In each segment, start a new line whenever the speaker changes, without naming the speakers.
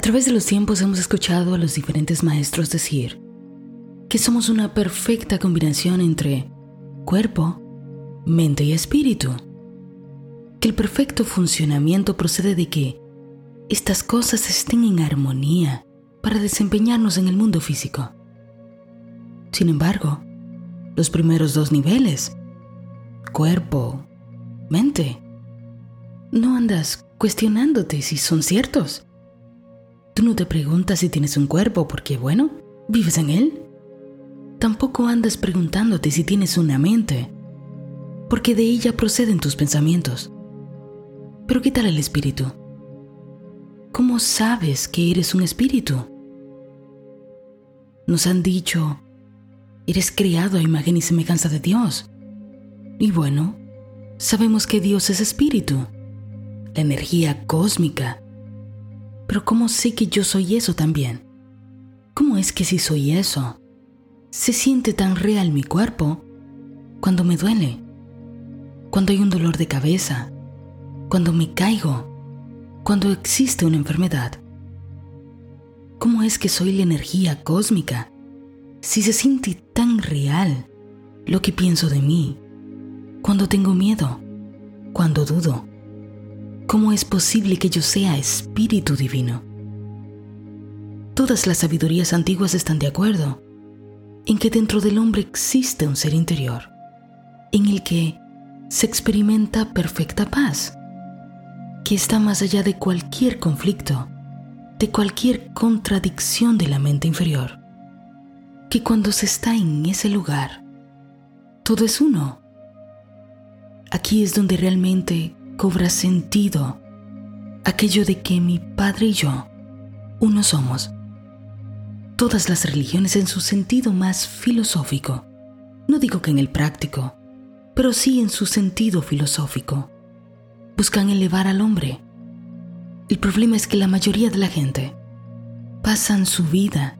A través de los tiempos hemos escuchado a los diferentes maestros decir que somos una perfecta combinación entre cuerpo, mente y espíritu. Que el perfecto funcionamiento procede de que estas cosas estén en armonía para desempeñarnos en el mundo físico. Sin embargo, los primeros dos niveles, cuerpo, mente, no andas cuestionándote si son ciertos. Tú no te preguntas si tienes un cuerpo porque, bueno, vives en él. Tampoco andas preguntándote si tienes una mente, porque de ella proceden tus pensamientos. Pero ¿qué tal el espíritu? ¿Cómo sabes que eres un espíritu? Nos han dicho, eres creado a imagen y semejanza de Dios. Y bueno, sabemos que Dios es espíritu, la energía cósmica. Pero ¿cómo sé que yo soy eso también? ¿Cómo es que si soy eso, se siente tan real mi cuerpo cuando me duele, cuando hay un dolor de cabeza, cuando me caigo, cuando existe una enfermedad. ¿Cómo es que soy la energía cósmica si se siente tan real lo que pienso de mí, cuando tengo miedo, cuando dudo? ¿Cómo es posible que yo sea espíritu divino? Todas las sabidurías antiguas están de acuerdo en que dentro del hombre existe un ser interior, en el que se experimenta perfecta paz, que está más allá de cualquier conflicto, de cualquier contradicción de la mente inferior, que cuando se está en ese lugar, todo es uno. Aquí es donde realmente cobra sentido aquello de que mi Padre y yo uno somos todas las religiones en su sentido más filosófico. No digo que en el práctico, pero sí en su sentido filosófico. Buscan elevar al hombre. El problema es que la mayoría de la gente pasan su vida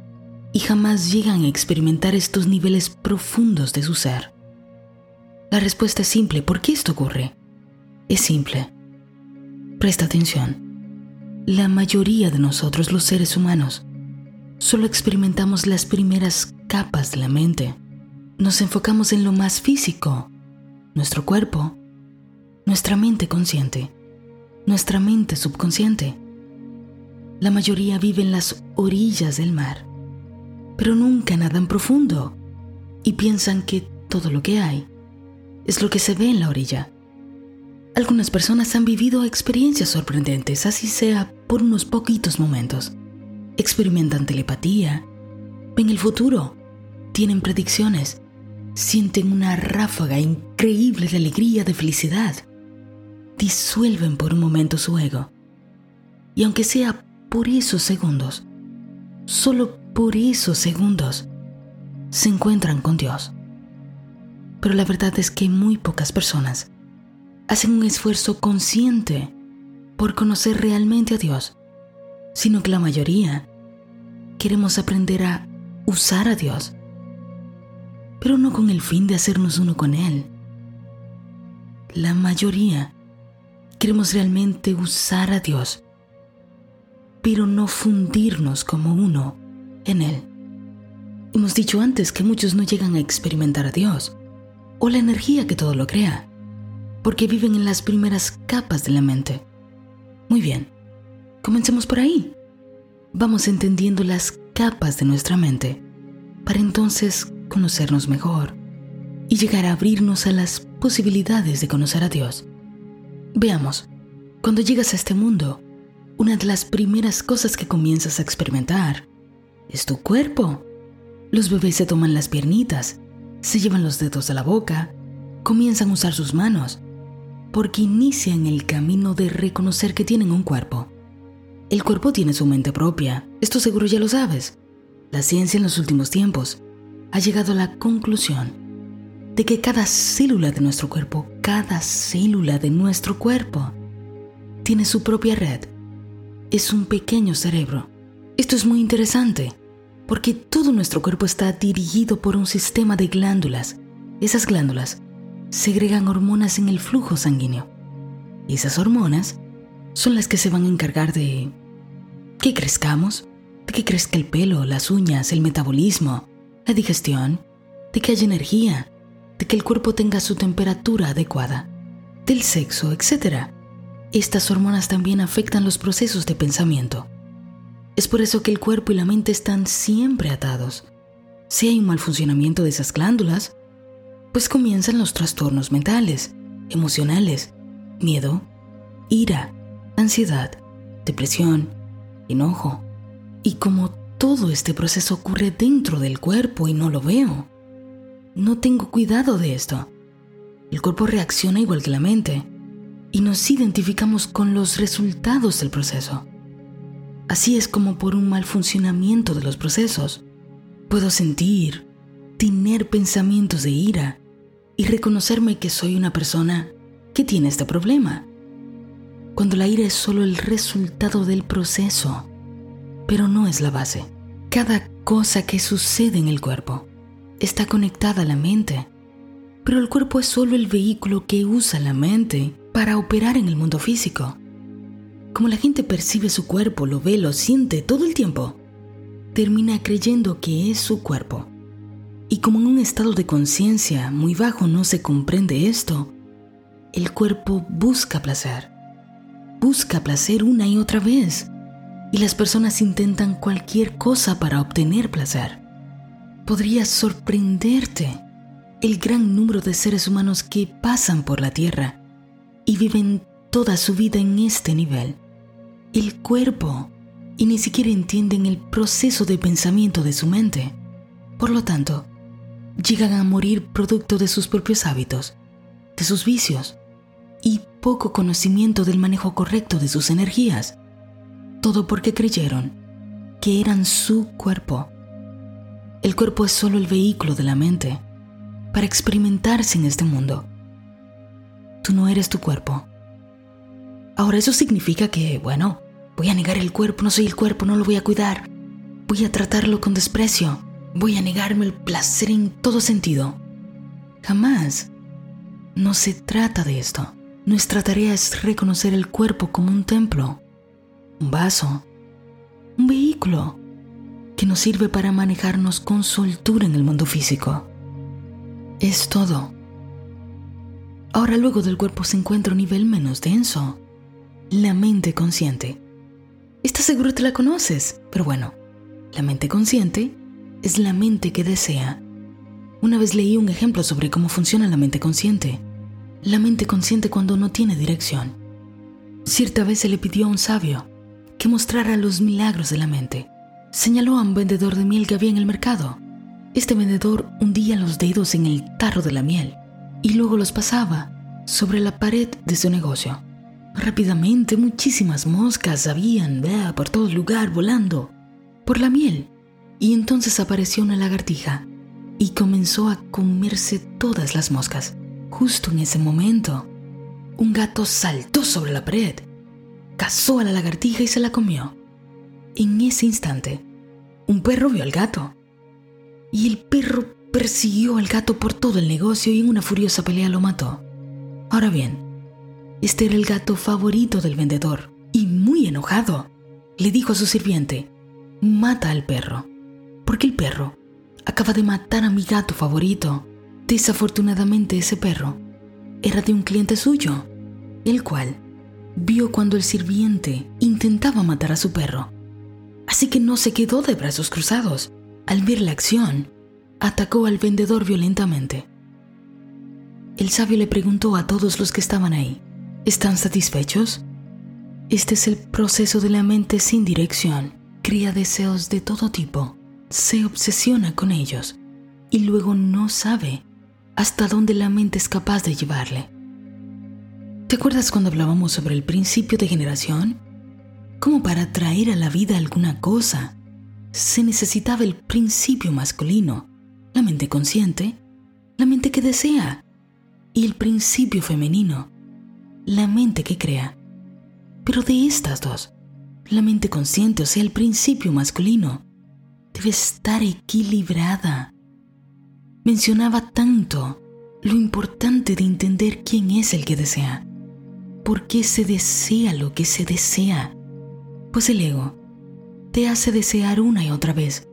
y jamás llegan a experimentar estos niveles profundos de su ser. La respuesta es simple. ¿Por qué esto ocurre? Es simple. Presta atención. La mayoría de nosotros los seres humanos solo experimentamos las primeras capas de la mente. Nos enfocamos en lo más físico, nuestro cuerpo, nuestra mente consciente, nuestra mente subconsciente. La mayoría vive en las orillas del mar, pero nunca nadan profundo y piensan que todo lo que hay es lo que se ve en la orilla. Algunas personas han vivido experiencias sorprendentes, así sea por unos poquitos momentos experimentan telepatía, ven el futuro, tienen predicciones, sienten una ráfaga increíble de alegría, de felicidad, disuelven por un momento su ego. Y aunque sea por esos segundos, solo por esos segundos, se encuentran con Dios. Pero la verdad es que muy pocas personas hacen un esfuerzo consciente por conocer realmente a Dios, sino que la mayoría queremos aprender a usar a Dios, pero no con el fin de hacernos uno con Él. La mayoría queremos realmente usar a Dios, pero no fundirnos como uno en Él. Hemos dicho antes que muchos no llegan a experimentar a Dios o la energía que todo lo crea, porque viven en las primeras capas de la mente. Muy bien, comencemos por ahí vamos entendiendo las capas de nuestra mente para entonces conocernos mejor y llegar a abrirnos a las posibilidades de conocer a Dios. Veamos, cuando llegas a este mundo, una de las primeras cosas que comienzas a experimentar es tu cuerpo. Los bebés se toman las piernitas, se llevan los dedos a la boca, comienzan a usar sus manos, porque inician el camino de reconocer que tienen un cuerpo. El cuerpo tiene su mente propia, esto seguro ya lo sabes. La ciencia en los últimos tiempos ha llegado a la conclusión de que cada célula de nuestro cuerpo, cada célula de nuestro cuerpo, tiene su propia red. Es un pequeño cerebro. Esto es muy interesante, porque todo nuestro cuerpo está dirigido por un sistema de glándulas. Esas glándulas segregan hormonas en el flujo sanguíneo. Esas hormonas son las que se van a encargar de que crezcamos, de que crezca el pelo, las uñas, el metabolismo, la digestión, de que haya energía, de que el cuerpo tenga su temperatura adecuada, del sexo, etc. Estas hormonas también afectan los procesos de pensamiento. Es por eso que el cuerpo y la mente están siempre atados. Si hay un mal funcionamiento de esas glándulas, pues comienzan los trastornos mentales, emocionales, miedo, ira, ansiedad, depresión, enojo. Y como todo este proceso ocurre dentro del cuerpo y no lo veo, no tengo cuidado de esto. El cuerpo reacciona igual que la mente y nos identificamos con los resultados del proceso. Así es como por un mal funcionamiento de los procesos, puedo sentir, tener pensamientos de ira y reconocerme que soy una persona que tiene este problema. Cuando la ira es solo el resultado del proceso, pero no es la base. Cada cosa que sucede en el cuerpo está conectada a la mente, pero el cuerpo es solo el vehículo que usa la mente para operar en el mundo físico. Como la gente percibe su cuerpo, lo ve, lo siente todo el tiempo, termina creyendo que es su cuerpo. Y como en un estado de conciencia muy bajo no se comprende esto, el cuerpo busca placer. Busca placer una y otra vez. Y las personas intentan cualquier cosa para obtener placer. Podría sorprenderte el gran número de seres humanos que pasan por la Tierra y viven toda su vida en este nivel. El cuerpo y ni siquiera entienden el proceso de pensamiento de su mente. Por lo tanto, llegan a morir producto de sus propios hábitos, de sus vicios y poco conocimiento del manejo correcto de sus energías. Todo porque creyeron que eran su cuerpo. El cuerpo es solo el vehículo de la mente para experimentarse en este mundo. Tú no eres tu cuerpo. Ahora eso significa que, bueno, voy a negar el cuerpo, no soy el cuerpo, no lo voy a cuidar. Voy a tratarlo con desprecio. Voy a negarme el placer en todo sentido. Jamás. No se trata de esto. Nuestra tarea es reconocer el cuerpo como un templo, un vaso, un vehículo que nos sirve para manejarnos con soltura en el mundo físico. Es todo. Ahora luego del cuerpo se encuentra un nivel menos denso, la mente consciente. Estás seguro que la conoces, pero bueno, la mente consciente es la mente que desea. Una vez leí un ejemplo sobre cómo funciona la mente consciente. La mente consciente cuando no tiene dirección. Cierta vez se le pidió a un sabio que mostrara los milagros de la mente. Señaló a un vendedor de miel que había en el mercado. Este vendedor hundía los dedos en el tarro de la miel y luego los pasaba sobre la pared de su negocio. Rápidamente muchísimas moscas habían por todo el lugar volando por la miel y entonces apareció una lagartija y comenzó a comerse todas las moscas. Justo en ese momento, un gato saltó sobre la pared, cazó a la lagartija y se la comió. En ese instante, un perro vio al gato y el perro persiguió al gato por todo el negocio y en una furiosa pelea lo mató. Ahora bien, este era el gato favorito del vendedor y muy enojado, le dijo a su sirviente, mata al perro porque el perro acaba de matar a mi gato favorito. Desafortunadamente ese perro era de un cliente suyo, el cual vio cuando el sirviente intentaba matar a su perro. Así que no se quedó de brazos cruzados. Al ver la acción, atacó al vendedor violentamente. El sabio le preguntó a todos los que estaban ahí, ¿están satisfechos? Este es el proceso de la mente sin dirección. Cría deseos de todo tipo se obsesiona con ellos y luego no sabe hasta dónde la mente es capaz de llevarle. ¿Te acuerdas cuando hablábamos sobre el principio de generación? Como para traer a la vida alguna cosa, se necesitaba el principio masculino, la mente consciente, la mente que desea, y el principio femenino, la mente que crea. Pero de estas dos, la mente consciente, o sea, el principio masculino, debe estar equilibrada. Mencionaba tanto lo importante de entender quién es el que desea, por qué se desea lo que se desea, pues el ego te hace desear una y otra vez,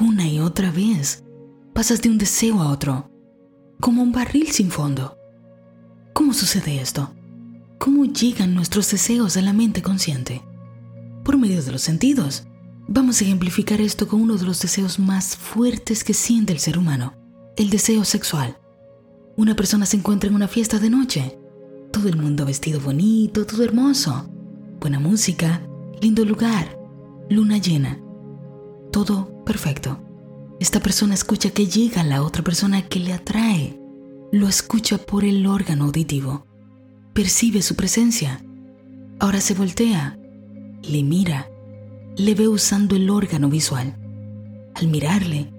una y otra vez. Pasas de un deseo a otro, como un barril sin fondo. ¿Cómo sucede esto? ¿Cómo llegan nuestros deseos a la mente consciente? Por medio de los sentidos. Vamos a ejemplificar esto con uno de los deseos más fuertes que siente el ser humano, el deseo sexual. Una persona se encuentra en una fiesta de noche, todo el mundo vestido bonito, todo hermoso, buena música, lindo lugar, luna llena, todo perfecto. Esta persona escucha que llega la otra persona que le atrae. Lo escucha por el órgano auditivo. Percibe su presencia. Ahora se voltea, le mira, le ve usando el órgano visual. Al mirarle,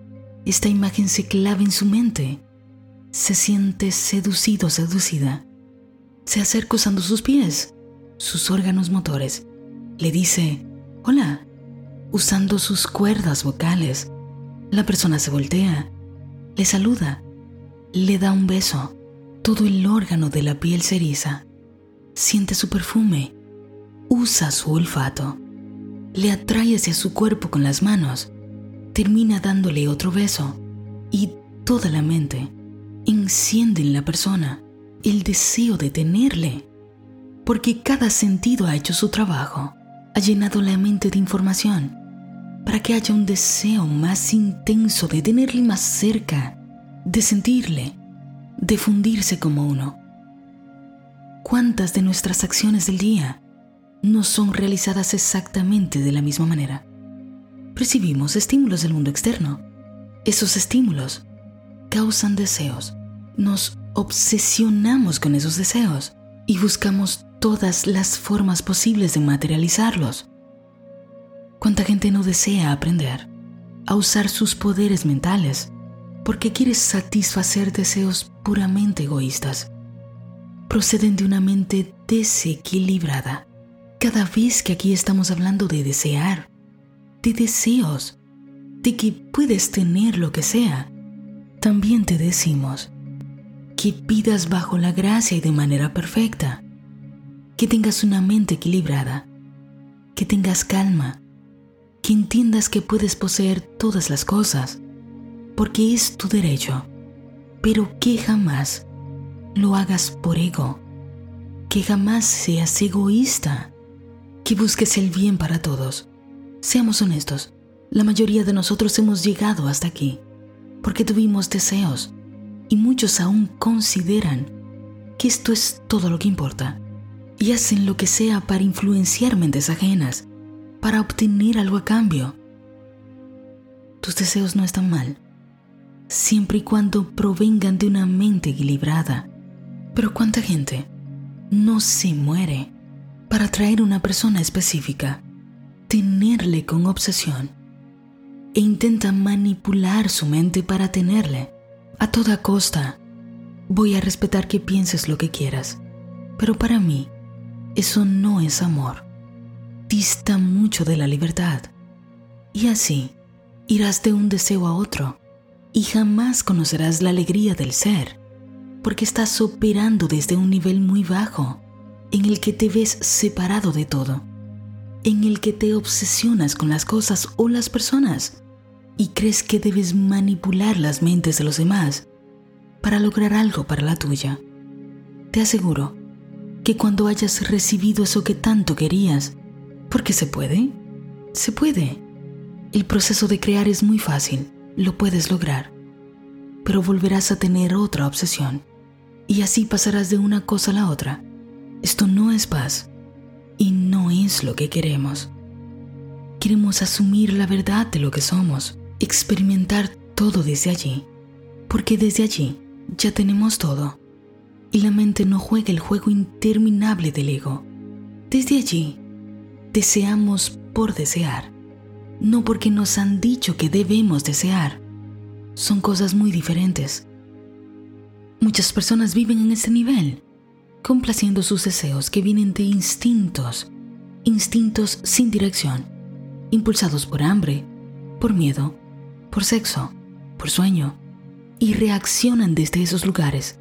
esta imagen se clava en su mente. Se siente seducido, seducida. Se acerca usando sus pies, sus órganos motores. Le dice, hola, usando sus cuerdas vocales la persona se voltea, le saluda, le da un beso. Todo el órgano de la piel se eriza. Siente su perfume. Usa su olfato. Le atrae hacia su cuerpo con las manos. Termina dándole otro beso. Y toda la mente enciende en la persona el deseo de tenerle. Porque cada sentido ha hecho su trabajo. Ha llenado la mente de información para que haya un deseo más intenso de tenerle más cerca, de sentirle, de fundirse como uno. ¿Cuántas de nuestras acciones del día no son realizadas exactamente de la misma manera? Percibimos estímulos del mundo externo. Esos estímulos causan deseos. Nos obsesionamos con esos deseos y buscamos todas las formas posibles de materializarlos ¿Cuánta gente no desea aprender a usar sus poderes mentales porque quiere satisfacer deseos puramente egoístas? Proceden de una mente desequilibrada. Cada vez que aquí estamos hablando de desear, de deseos, de que puedes tener lo que sea, también te decimos que pidas bajo la gracia y de manera perfecta, que tengas una mente equilibrada, que tengas calma, que entiendas que puedes poseer todas las cosas, porque es tu derecho, pero que jamás lo hagas por ego, que jamás seas egoísta, que busques el bien para todos. Seamos honestos, la mayoría de nosotros hemos llegado hasta aquí porque tuvimos deseos y muchos aún consideran que esto es todo lo que importa y hacen lo que sea para influenciar mentes ajenas para obtener algo a cambio. Tus deseos no están mal, siempre y cuando provengan de una mente equilibrada. Pero ¿cuánta gente no se muere para atraer una persona específica, tenerle con obsesión e intenta manipular su mente para tenerle? A toda costa, voy a respetar que pienses lo que quieras, pero para mí eso no es amor dista mucho de la libertad. Y así irás de un deseo a otro y jamás conocerás la alegría del ser, porque estás operando desde un nivel muy bajo, en el que te ves separado de todo, en el que te obsesionas con las cosas o las personas y crees que debes manipular las mentes de los demás para lograr algo para la tuya. Te aseguro que cuando hayas recibido eso que tanto querías, porque se puede. Se puede. El proceso de crear es muy fácil, lo puedes lograr. Pero volverás a tener otra obsesión. Y así pasarás de una cosa a la otra. Esto no es paz. Y no es lo que queremos. Queremos asumir la verdad de lo que somos, experimentar todo desde allí. Porque desde allí ya tenemos todo. Y la mente no juega el juego interminable del ego. Desde allí deseamos por desear, no porque nos han dicho que debemos desear. Son cosas muy diferentes. Muchas personas viven en ese nivel, complaciendo sus deseos que vienen de instintos, instintos sin dirección, impulsados por hambre, por miedo, por sexo, por sueño, y reaccionan desde esos lugares.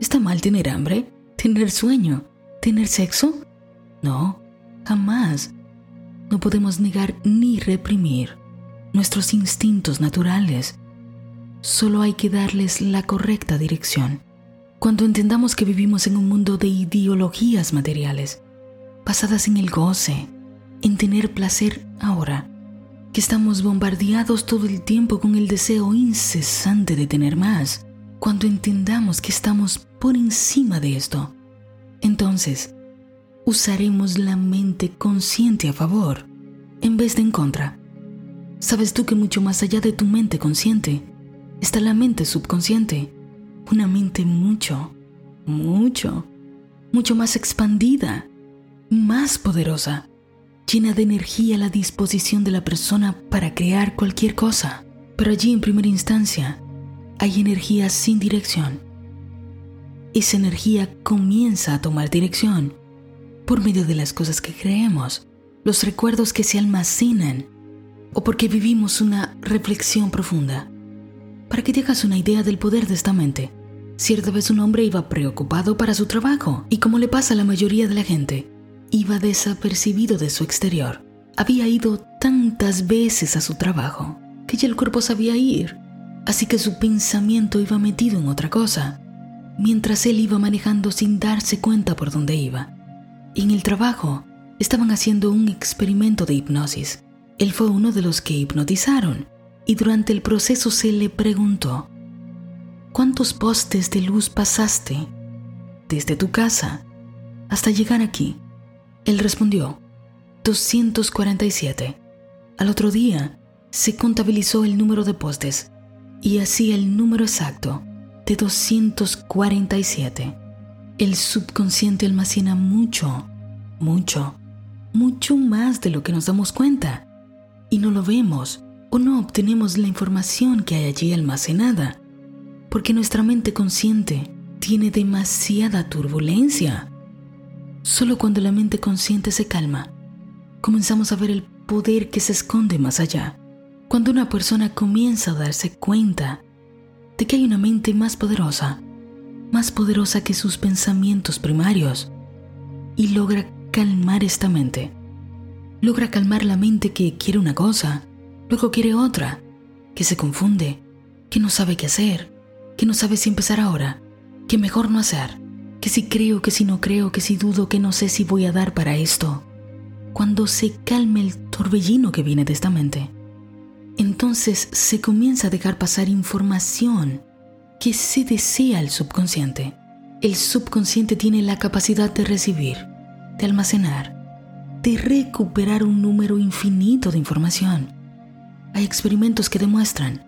¿Está mal tener hambre? ¿Tener sueño? ¿Tener sexo? No, Jamás. no podemos negar ni reprimir nuestros instintos naturales. Solo hay que darles la correcta dirección. Cuando entendamos que vivimos en un mundo de ideologías materiales, basadas en el goce, en tener placer ahora, que estamos bombardeados todo el tiempo con el deseo incesante de tener más, cuando entendamos que estamos por encima de esto, entonces usaremos la mente consciente a favor en vez de en contra. ¿Sabes tú que mucho más allá de tu mente consciente está la mente subconsciente? Una mente mucho, mucho, mucho más expandida, más poderosa, llena de energía a la disposición de la persona para crear cualquier cosa. Pero allí en primera instancia hay energía sin dirección. Esa energía comienza a tomar dirección por medio de las cosas que creemos, los recuerdos que se almacenan o porque vivimos una reflexión profunda. Para que te hagas una idea del poder de esta mente, cierta vez un hombre iba preocupado para su trabajo y como le pasa a la mayoría de la gente, iba desapercibido de su exterior. Había ido tantas veces a su trabajo que ya el cuerpo sabía ir así que su pensamiento iba metido en otra cosa, mientras él iba manejando sin darse cuenta por dónde iba. Y en el trabajo estaban haciendo un experimento de hipnosis. Él fue uno de los que hipnotizaron y durante el proceso se le preguntó, ¿cuántos postes de luz pasaste desde tu casa hasta llegar aquí? Él respondió, 247. Al otro día, se contabilizó el número de postes y así el número exacto de 247. El subconsciente almacena mucho, mucho, mucho más de lo que nos damos cuenta y no lo vemos o no obtenemos la información que hay allí almacenada porque nuestra mente consciente tiene demasiada turbulencia. Solo cuando la mente consciente se calma, comenzamos a ver el poder que se esconde más allá cuando una persona comienza a darse cuenta de que hay una mente más poderosa, más poderosa que sus pensamientos primarios, y logra calmar esta mente. Logra calmar la mente que quiere una cosa, luego quiere otra, que se confunde, que no sabe qué hacer, que no sabe si empezar ahora, que mejor no hacer, que si creo, que si no creo, que si dudo, que no sé si voy a dar para esto. Cuando se calme el torbellino que viene de esta mente, entonces se comienza a dejar pasar información que se desea al subconsciente. El subconsciente tiene la capacidad de recibir, de almacenar, de recuperar un número infinito de información. Hay experimentos que demuestran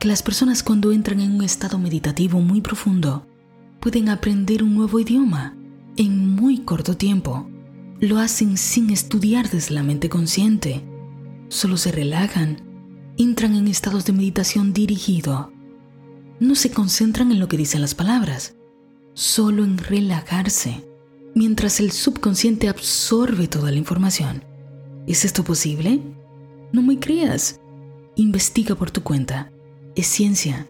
que las personas cuando entran en un estado meditativo muy profundo pueden aprender un nuevo idioma en muy corto tiempo. Lo hacen sin estudiar desde la mente consciente. Solo se relajan entran en estados de meditación dirigido. No se concentran en lo que dicen las palabras, solo en relajarse, mientras el subconsciente absorbe toda la información. ¿Es esto posible? No me creas. Investiga por tu cuenta. Es ciencia.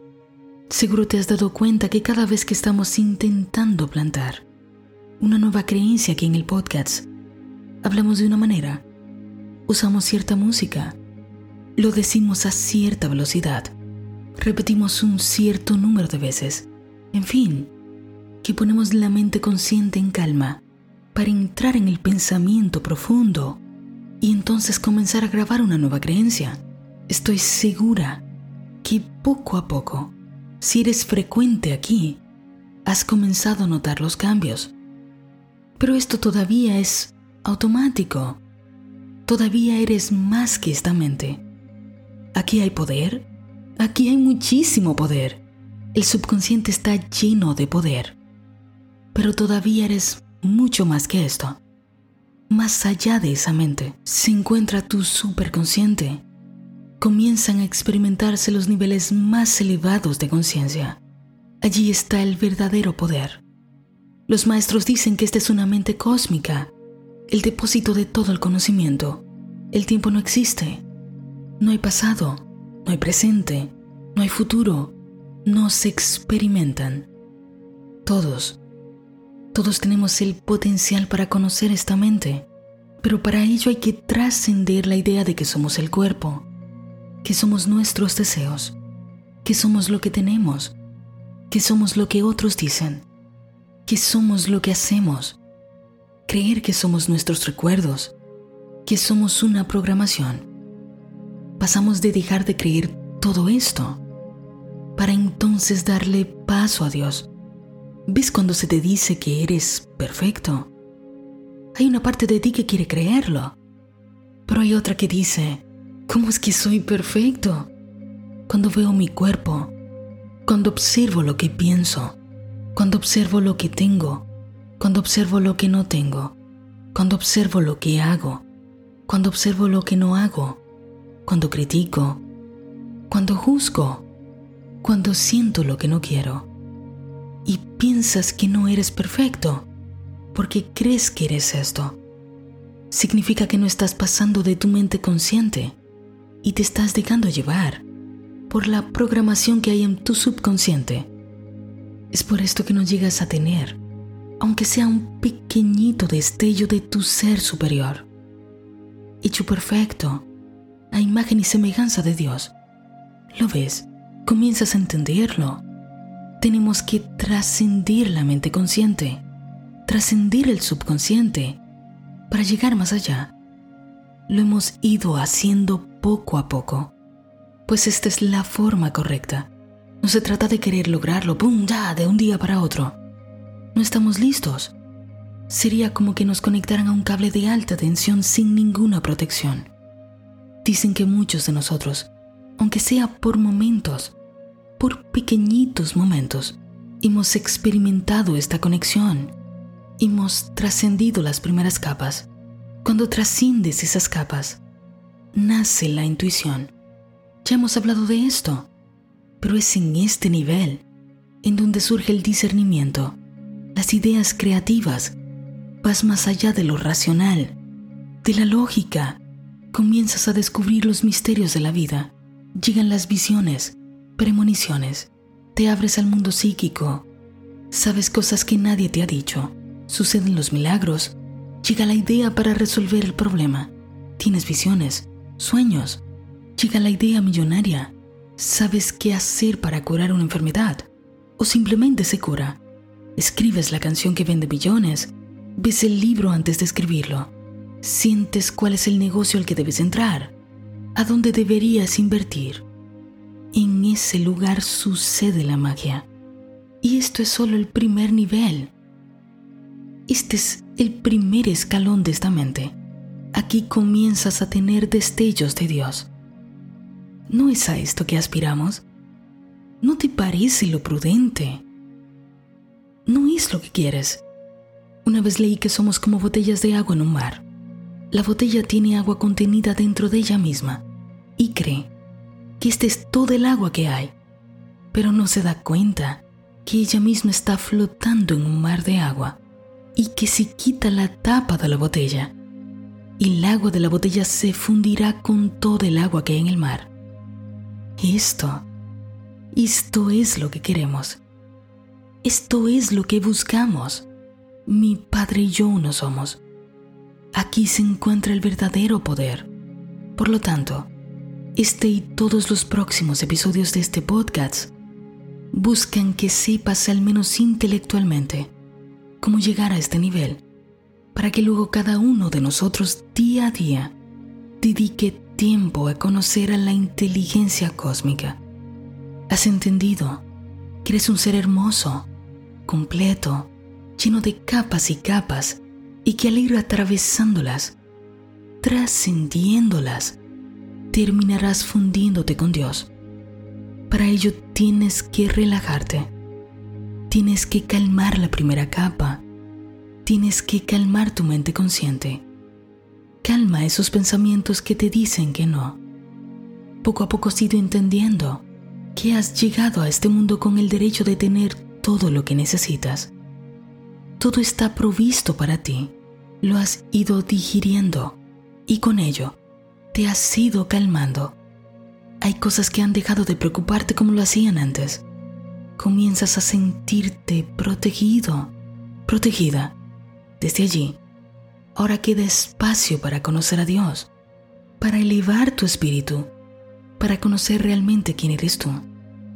Seguro te has dado cuenta que cada vez que estamos intentando plantar una nueva creencia aquí en el podcast, hablamos de una manera, usamos cierta música, lo decimos a cierta velocidad. Repetimos un cierto número de veces. En fin, que ponemos la mente consciente en calma para entrar en el pensamiento profundo y entonces comenzar a grabar una nueva creencia. Estoy segura que poco a poco, si eres frecuente aquí, has comenzado a notar los cambios. Pero esto todavía es automático. Todavía eres más que esta mente. Aquí hay poder. Aquí hay muchísimo poder. El subconsciente está lleno de poder. Pero todavía eres mucho más que esto. Más allá de esa mente se encuentra tu superconsciente. Comienzan a experimentarse los niveles más elevados de conciencia. Allí está el verdadero poder. Los maestros dicen que esta es una mente cósmica, el depósito de todo el conocimiento. El tiempo no existe. No hay pasado, no hay presente, no hay futuro, no se experimentan. Todos, todos tenemos el potencial para conocer esta mente, Pero para ello hay que trascender la idea de que somos el cuerpo, que somos nuestros deseos, que somos lo que tenemos, que somos lo que otros dicen, que somos lo que hacemos, creer que somos nuestros recuerdos, que somos una programación. Pasamos de dejar de creer todo esto para entonces darle paso a Dios. ¿Ves cuando se te dice que eres perfecto? Hay una parte de ti que quiere creerlo, pero hay otra que dice, ¿cómo es que soy perfecto? Cuando veo mi cuerpo, cuando observo lo que pienso, cuando observo lo que tengo, cuando observo lo que no tengo, cuando observo lo que hago, cuando observo lo que no hago, cuando critico, cuando juzgo, cuando siento lo que no quiero. Y piensas que no eres perfecto porque crees que eres esto, significa que no estás pasando de tu mente consciente y te estás dejando llevar por la programación que hay en tu subconsciente. Es por esto que no llegas a tener, aunque sea un pequeñito destello de tu ser superior, hecho perfecto, a imagen y semejanza de Dios. ¿Lo ves? comienzas a entenderlo. Tenemos que trascender la mente consciente, trascender el subconsciente, para llegar más allá. Lo hemos ido haciendo poco a poco, pues esta es la forma correcta. No se trata de querer lograrlo, ¡pum!, ya, de un día para otro. No estamos listos. Sería como que nos conectaran a un cable de alta tensión sin ninguna protección. Dicen que muchos de nosotros, aunque sea por momentos, por pequeñitos momentos, hemos experimentado esta conexión. Hemos trascendido las primeras capas. Cuando trasciendes esas capas, nace la intuición. Ya hemos hablado de esto, pero es en este nivel en donde surge el discernimiento, las ideas creativas. Vas más allá de lo racional, de la lógica. Comienzas a descubrir los misterios de la vida. Llegan las visiones, premoniciones, te abres al mundo psíquico, sabes cosas que nadie te ha dicho, suceden los milagros, llega la idea para resolver el problema, tienes visiones, sueños, llega la idea millonaria, sabes qué hacer para curar una enfermedad o simplemente se cura, escribes la canción que vende billones, ves el libro antes de escribirlo, sientes cuál es el negocio al que debes entrar, a dónde deberías invertir en ese lugar sucede la magia. Y esto es solo el primer nivel. Este es el primer escalón de esta mente. Aquí comienzas a tener destellos de Dios. ¿No es a esto que aspiramos? ¿No te parece lo prudente? No es lo que quieres. Una vez leí que somos como botellas de agua en un mar. La botella tiene agua contenida dentro de ella misma y cree que este es todo el agua que hay, pero no se da cuenta que ella misma está flotando en un mar de agua y que si quita la tapa de la botella, el agua de la botella se fundirá con todo el agua que hay en el mar. Esto, esto es lo que queremos. Esto es lo que buscamos. Mi padre y yo uno somos. Aquí se encuentra el verdadero poder. Por lo tanto, este y todos los próximos episodios de este podcast buscan que sepas al menos intelectualmente cómo llegar a este nivel, para que luego cada uno de nosotros día a día dedique tiempo a conocer a la inteligencia cósmica. Has entendido que eres un ser hermoso, completo, lleno de capas y capas, y que al ir atravesándolas, trascendiéndolas, terminarás fundiéndote con Dios. Para ello tienes que relajarte. Tienes que calmar la primera capa. Tienes que calmar tu mente consciente. Calma esos pensamientos que te dicen que no. Poco a poco has ido entendiendo que has llegado a este mundo con el derecho de tener todo lo que necesitas. Todo está provisto para ti. Lo has ido digiriendo y con ello te has ido calmando. Hay cosas que han dejado de preocuparte como lo hacían antes. Comienzas a sentirte protegido, protegida. Desde allí, Ahora queda espacio para conocer a Dios, para elevar tu espíritu, para conocer realmente quién eres tú.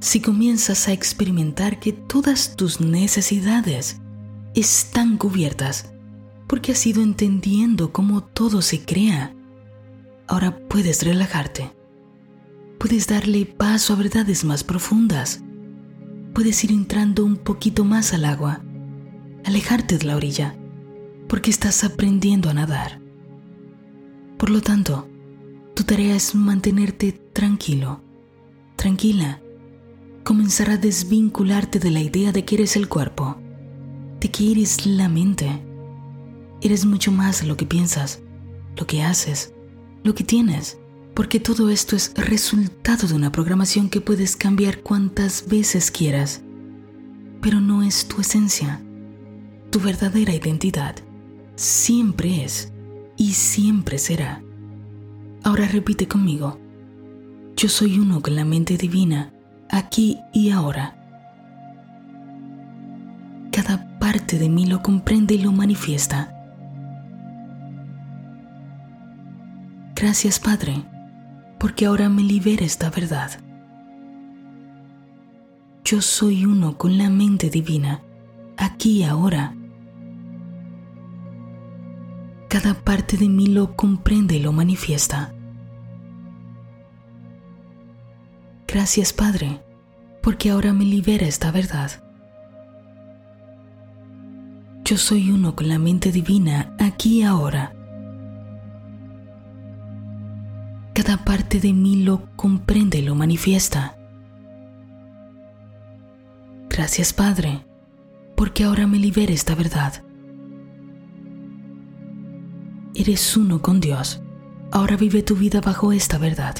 Si comienzas a experimentar que todas tus necesidades están cubiertas, porque has ido entendiendo cómo todo se crea, ahora puedes relajarte. Puedes darle paso a verdades más profundas. Puedes ir entrando un poquito más al agua, alejarte de la orilla porque estás aprendiendo a nadar. Por lo tanto, tu tarea es mantenerte tranquilo, tranquila, comenzar a desvincularte de la idea de que eres el cuerpo, de que eres la mente. Eres mucho más lo que piensas, lo que haces, lo que tienes, porque todo esto es resultado de una programación que puedes cambiar cuantas veces quieras, pero no es tu esencia, tu verdadera identidad siempre es y siempre será. Ahora repite conmigo. Yo soy uno con la mente divina, aquí y ahora. Cada parte de mí lo comprende y lo manifiesta. Gracias Padre, porque ahora me libera esta verdad. Yo soy uno con la mente divina, aquí y ahora cada parte de mí lo comprende y lo manifiesta. Gracias Padre, porque ahora me libera esta verdad. Yo soy uno con la mente divina aquí y ahora. Cada parte de mí lo comprende y lo manifiesta. Gracias Padre, porque ahora me libera esta verdad. Eres uno con Dios. Ahora vive tu vida bajo esta verdad.